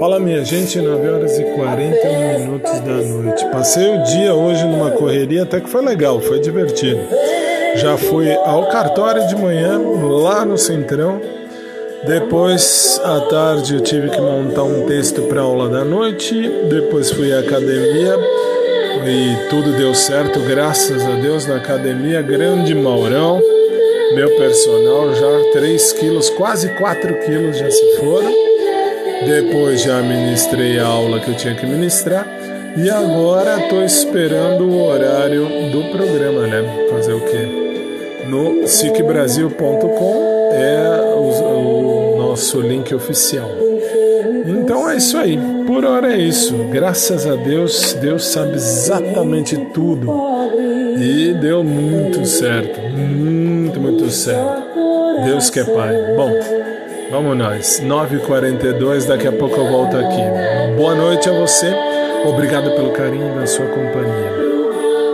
Fala minha gente, 9 horas e 41 minutos da noite. Passei o dia hoje numa correria, até que foi legal, foi divertido. Já fui ao cartório de manhã, lá no Centrão. Depois, à tarde, eu tive que montar um texto para aula da noite. Depois fui à academia e tudo deu certo, graças a Deus, na academia. Grande Maurão, meu personal, já 3 quilos, quase 4 quilos já se foram. Depois já ministrei a aula que eu tinha que ministrar e agora estou esperando o horário do programa, né? Fazer o quê? No sicbrasil.com é o, o nosso link oficial. Então é isso aí. Por hora é isso. Graças a Deus, Deus sabe exatamente tudo. E deu muito certo. Muito, muito certo. Deus que é Pai. Bom, Vamos nós, 9h42, daqui a pouco eu volto aqui. Boa noite a você, obrigado pelo carinho da sua companhia.